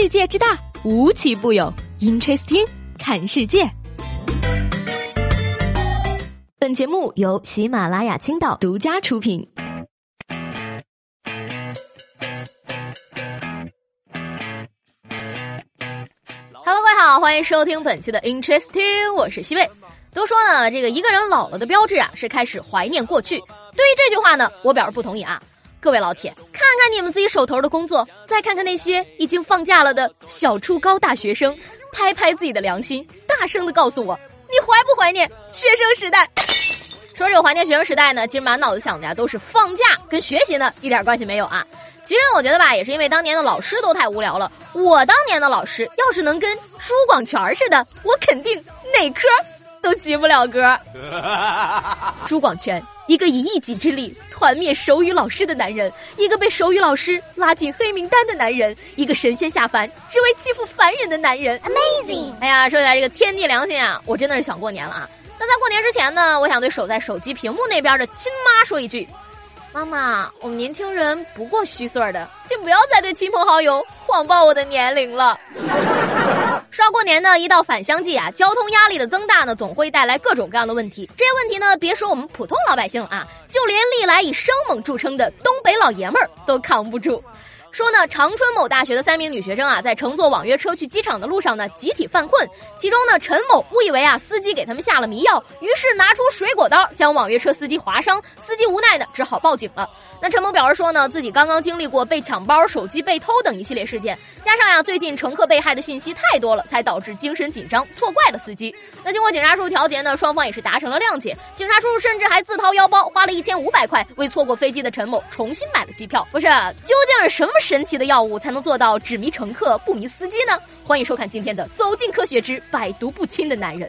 世界之大，无奇不有。Interesting，看世界。本节目由喜马拉雅青岛独家出品。Hello，各位好，欢迎收听本期的 Interesting，我是西贝。都说呢，这个一个人老了的标志啊，是开始怀念过去。对于这句话呢，我表示不同意啊。各位老铁，看看你们自己手头的工作，再看看那些已经放假了的小初高大学生，拍拍自己的良心，大声的告诉我，你怀不怀念学生时代？说这个怀念学生时代呢，其实满脑子想的呀都是放假，跟学习呢一点关系没有啊。其实我觉得吧，也是因为当年的老师都太无聊了。我当年的老师要是能跟朱广权似的，我肯定哪科都及不了格。朱广权。一个以一己之力团灭手语老师的男人，一个被手语老师拉进黑名单的男人，一个神仙下凡只为欺负凡人的男人，Amazing！哎呀，说起来这个天地良心啊，我真的是想过年了啊。那在过年之前呢，我想对守在手机屏幕那边的亲妈说一句：妈妈，我们年轻人不过虚岁的，请不要再对亲朋好友谎报我的年龄了。说到过年呢，一到返乡季啊，交通压力的增大呢，总会带来各种各样的问题。这些问题呢，别说我们普通老百姓啊，就连历来以生猛著称的东北老爷们儿都扛不住。说呢，长春某大学的三名女学生啊，在乘坐网约车去机场的路上呢，集体犯困。其中呢，陈某误以为啊，司机给他们下了迷药，于是拿出水果刀将网约车司机划伤。司机无奈的只好报警了。那陈某表示说呢，自己刚刚经历过被抢包、手机被偷等一系列事件，加上呀，最近乘客被害的信息太多了，才导致精神紧张，错怪了司机。那经过警察叔叔调解呢，双方也是达成了谅解。警察叔叔甚至还自掏腰包，花了一千五百块，为错过飞机的陈某重新买了机票。不是，究竟是什么神奇的药物才能做到只迷乘客不迷司机呢？欢迎收看今天的《走进科学之百毒不侵的男人》。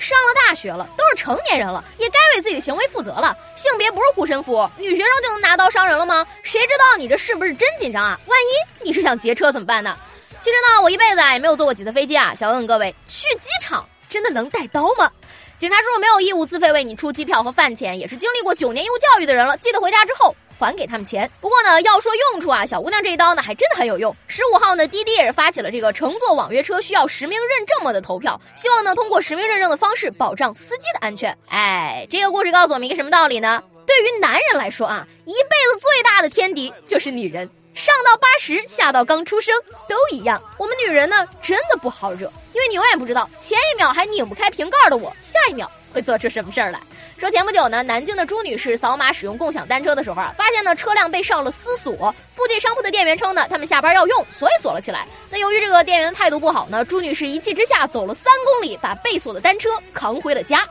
上了大学了，都是成年人了，也该为自己的行为负责了。性别不是护身符，女学生就能拿刀伤人了吗？谁知道你这是不是真紧张啊？万一你是想劫车怎么办呢？其实呢，我一辈子啊也没有坐过几次飞机啊。想问问各位，去机场真的能带刀吗？警察叔叔没有义务自费为你出机票和饭钱，也是经历过九年义务教育的人了。记得回家之后。还给他们钱。不过呢，要说用处啊，小姑娘这一刀呢，还真的很有用。十五号呢，滴滴也是发起了这个乘坐网约车需要实名认证么的投票，希望呢通过实名认证的方式保障司机的安全。哎，这个故事告诉我们一个什么道理呢？对于男人来说啊，一辈子最大的天敌就是女人，上到八十，下到刚出生都一样。我们女人呢，真的不好惹，因为你永远不知道前一秒还拧不开瓶盖的我，下一秒会做出什么事儿来。说前不久呢，南京的朱女士扫码使用共享单车的时候啊，发现呢车辆被上了私锁。附近商铺的店员称呢，他们下班要用，所以锁了起来。那由于这个店员的态度不好呢，朱女士一气之下走了三公里，把被锁的单车扛回了家。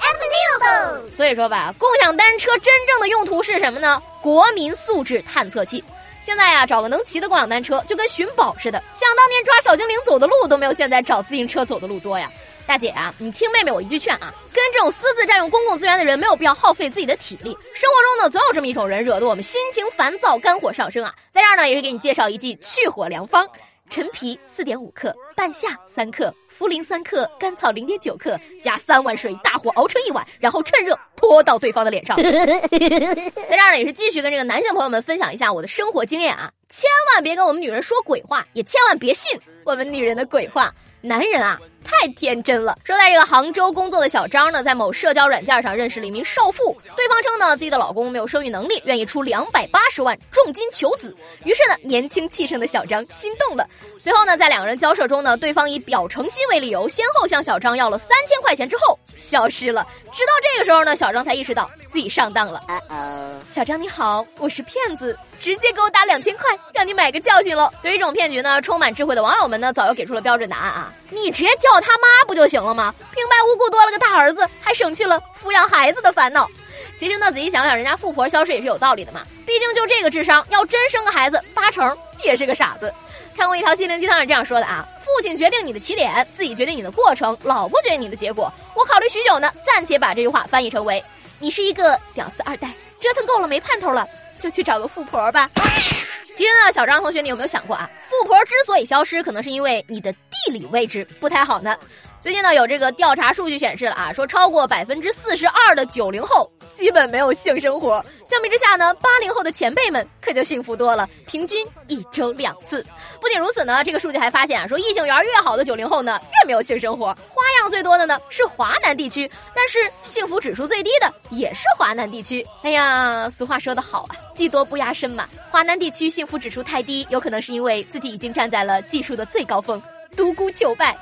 所以说吧，共享单车真正的用途是什么呢？国民素质探测器。现在呀，找个能骑的共享单车就跟寻宝似的。想当年抓小精灵走的路都没有现在找自行车走的路多呀。大姐啊，你听妹妹我一句劝啊，跟这种私自占用公共资源的人没有必要耗费自己的体力。生活中呢，总有这么一种人，惹得我们心情烦躁，肝火上升啊。在这儿呢，也是给你介绍一剂去火良方：陈皮四点五克，半夏三克，茯苓三克，甘草零点九克，加三碗水，大火熬成一碗，然后趁热泼到对方的脸上。在这儿呢，也是继续跟这个男性朋友们分享一下我的生活经验啊，千万别跟我们女人说鬼话，也千万别信我们女人的鬼话。男人啊。太天真了。说在这个杭州工作的小张呢，在某社交软件上认识了一名少妇，对方称呢自己的老公没有生育能力，愿意出两百八十万重金求子。于是呢，年轻气盛的小张心动了。随后呢，在两个人交涉中呢，对方以表诚心为理由，先后向小张要了三千块钱之后消失了。直到这个时候呢，小张才意识到自己上当了。小张你好，我是骗子，直接给我打两千块，让你买个教训喽。对于这种骗局呢，充满智慧的网友们呢，早就给出了标准答案啊，你直接叫。他妈不就行了吗？平白无故多了个大儿子，还省去了抚养孩子的烦恼。其实呢，仔细想想，人家富婆消失也是有道理的嘛。毕竟就这个智商，要真生个孩子，八成也是个傻子。看过一条心灵鸡汤是这样说的啊：父亲决定你的起点，自己决定你的过程，老婆决定你的结果。我考虑许久呢，暂且把这句话翻译成为：你是一个屌丝二代，折腾够了没盼头了，就去找个富婆吧。其实呢，小张同学，你有没有想过啊？富婆之所以消失，可能是因为你的地理位置不太好呢。最近呢，有这个调查数据显示了啊，说超过百分之四十二的九零后基本没有性生活。相比之下呢，八零后的前辈们可就幸福多了，平均一周两次。不仅如此呢，这个数据还发现啊，说异性缘越好的九零后呢，越没有性生活。最多的呢是华南地区，但是幸福指数最低的也是华南地区。哎呀，俗话说得好啊，技多不压身嘛。华南地区幸福指数太低，有可能是因为自己已经站在了技术的最高峰，独孤求败。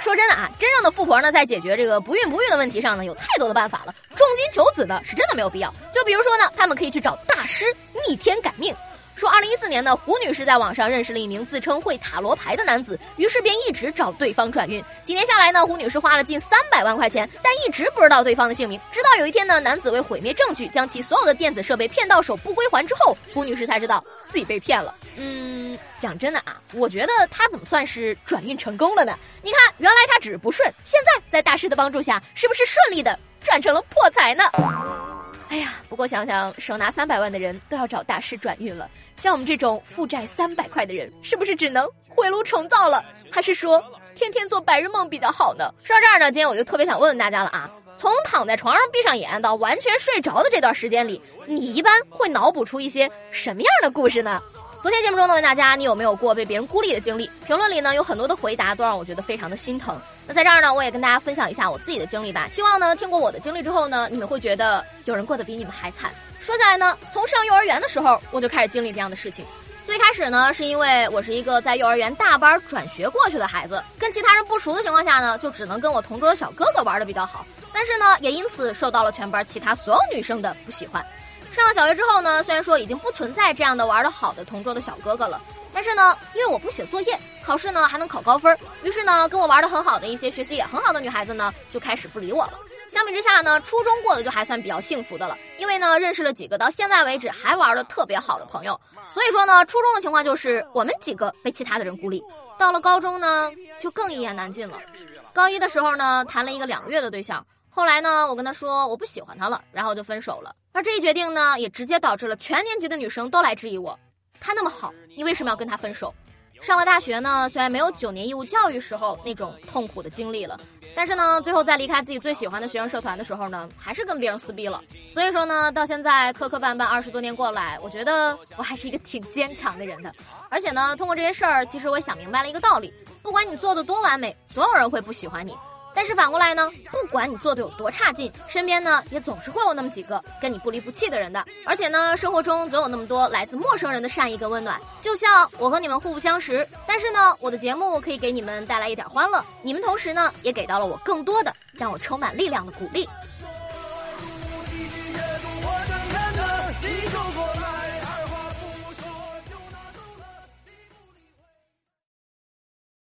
说真的啊，真正的富婆呢，在解决这个不孕不育的问题上呢，有太多的办法了。重金求子呢，是真的没有必要。就比如说呢，他们可以去找大师逆天改命。说，二零一四年呢，胡女士在网上认识了一名自称会塔罗牌的男子，于是便一直找对方转运。几年下来呢，胡女士花了近三百万块钱，但一直不知道对方的姓名。直到有一天呢，男子为毁灭证据，将其所有的电子设备骗到手不归还之后，胡女士才知道自己被骗了。嗯，讲真的啊，我觉得他怎么算是转运成功了呢？你看，原来他只是不顺，现在在大师的帮助下，是不是顺利的转成了破财呢？哎呀，不过想想手拿三百万的人都要找大师转运了，像我们这种负债三百块的人，是不是只能回炉重造了？还是说天天做白日梦比较好呢？说到这儿呢，今天我就特别想问问大家了啊，从躺在床上闭上眼到完全睡着的这段时间里，你一般会脑补出一些什么样的故事呢？昨天节目中呢，问大家你有没有过被别人孤立的经历？评论里呢有很多的回答，都让我觉得非常的心疼。那在这儿呢，我也跟大家分享一下我自己的经历吧。希望呢，听过我的经历之后呢，你们会觉得有人过得比你们还惨。说起来呢，从上幼儿园的时候我就开始经历这样的事情。最开始呢，是因为我是一个在幼儿园大班转学过去的孩子，跟其他人不熟的情况下呢，就只能跟我同桌的小哥哥玩的比较好。但是呢，也因此受到了全班其他所有女生的不喜欢。上了小学之后呢，虽然说已经不存在这样的玩的好的同桌的小哥哥了，但是呢，因为我不写作业，考试呢还能考高分，于是呢，跟我玩的很好的一些学习也很好的女孩子呢，就开始不理我了。相比之下呢，初中过得就还算比较幸福的了，因为呢，认识了几个到现在为止还玩的特别好的朋友。所以说呢，初中的情况就是我们几个被其他的人孤立。到了高中呢，就更一言难尽了。高一的时候呢，谈了一个两个月的对象。后来呢，我跟他说我不喜欢他了，然后就分手了。而这一决定呢，也直接导致了全年级的女生都来质疑我：他那么好，你为什么要跟他分手？上了大学呢，虽然没有九年义务教育时候那种痛苦的经历了，但是呢，最后在离开自己最喜欢的学生社团的时候呢，还是跟别人撕逼了。所以说呢，到现在磕磕绊绊二十多年过来，我觉得我还是一个挺坚强的人的。而且呢，通过这些事儿，其实我也想明白了一个道理：不管你做的多完美，总有人会不喜欢你。但是反过来呢，不管你做的有多差劲，身边呢也总是会有那么几个跟你不离不弃的人的。而且呢，生活中总有那么多来自陌生人的善意跟温暖。就像我和你们互不相识，但是呢，我的节目可以给你们带来一点欢乐。你们同时呢，也给到了我更多的让我充满力量的鼓励。